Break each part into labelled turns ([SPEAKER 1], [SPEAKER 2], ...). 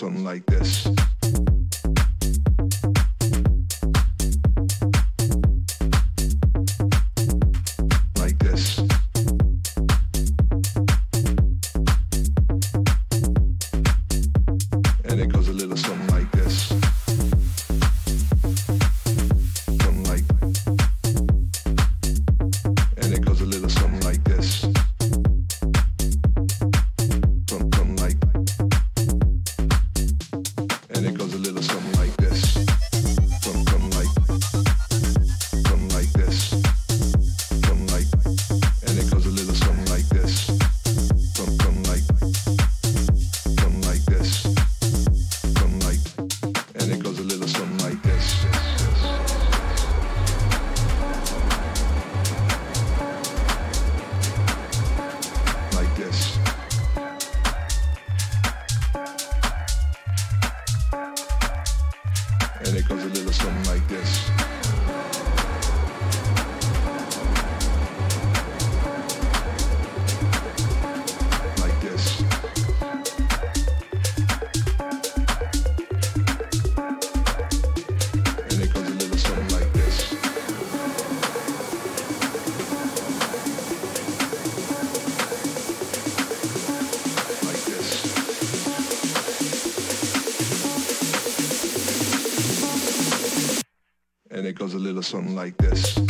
[SPEAKER 1] goes a little something like this. something like this.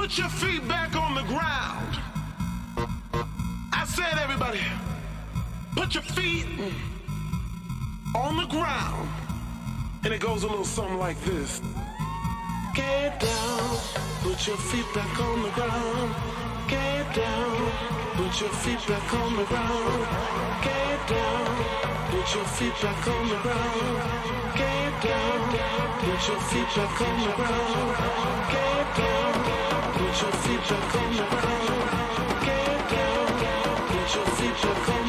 [SPEAKER 2] Put your feet back on the ground. I said everybody, put your feet on the ground. And it goes a little something like this. Get down, put your feet back on the ground. Get down. Put your feet back on the ground. Get down. Put your feet back on the ground. Get down. Put your feet back on the ground. Get down. Put your feet back on the ground. Get down. Put your feet back on the ground.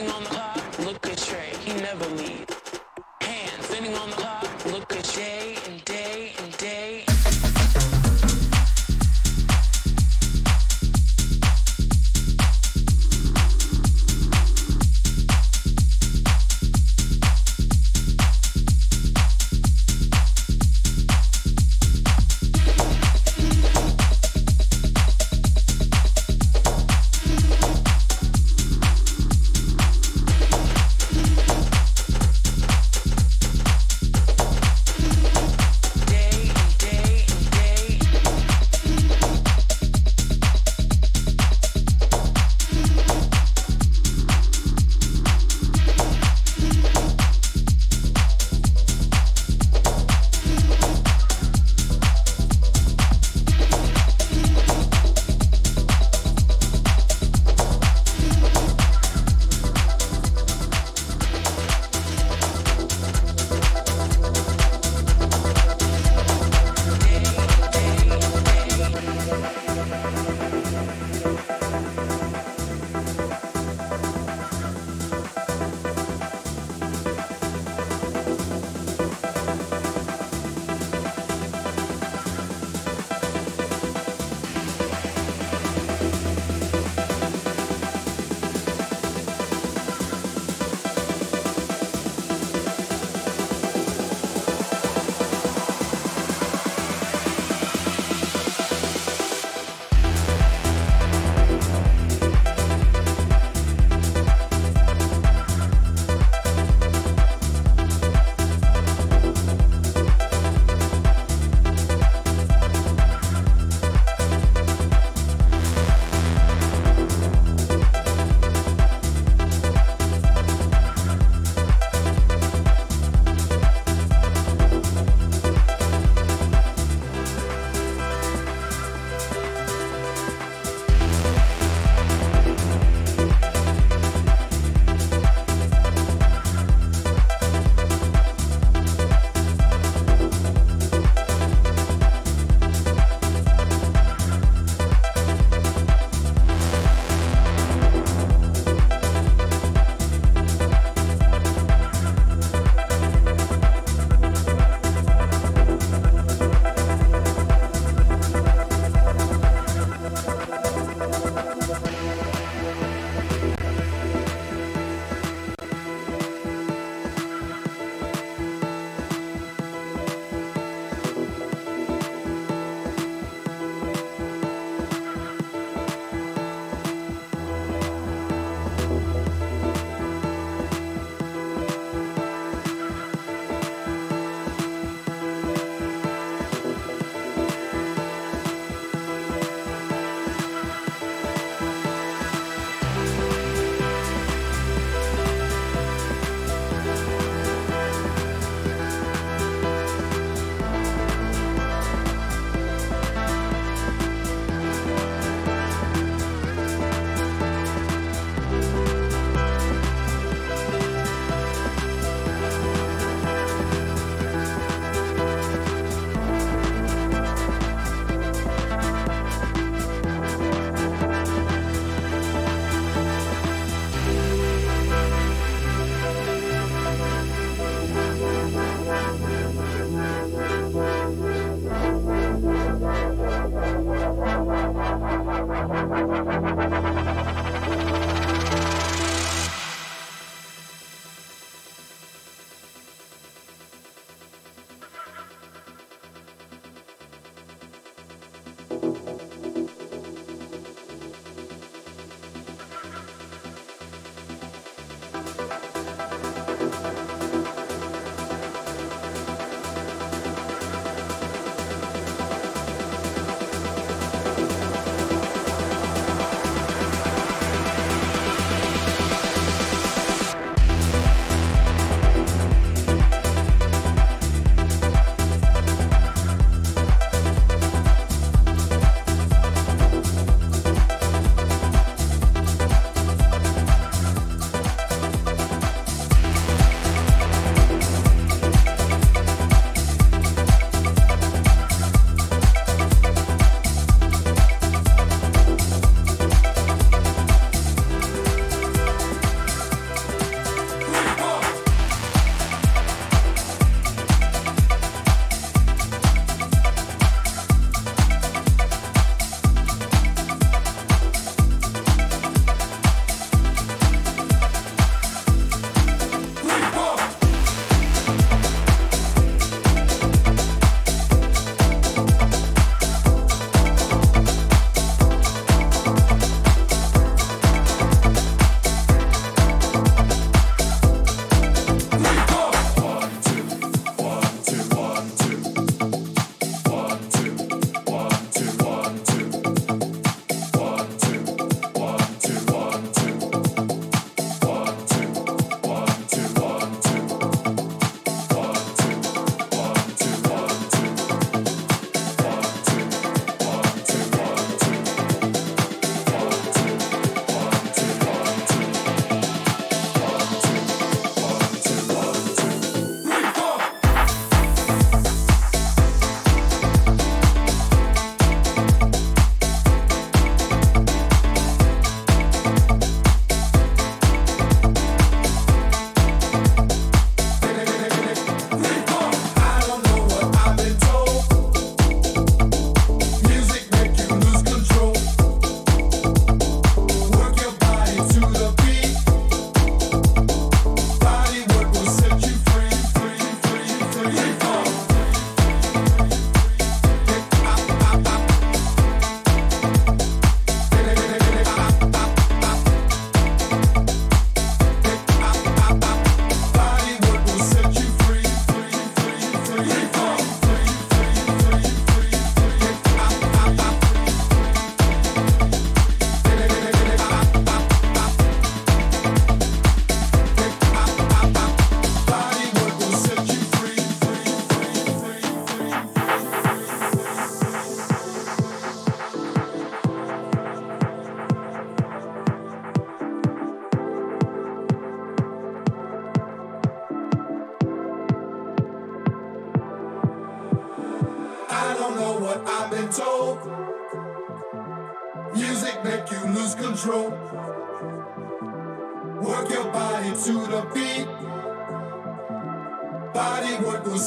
[SPEAKER 2] Standing on
[SPEAKER 3] the clock, look
[SPEAKER 1] at Trey. He never leaves. Hands, standing on the clock.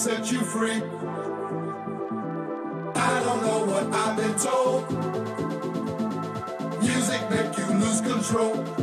[SPEAKER 1] Set you free. I don't know what I've been told. Music make you lose control.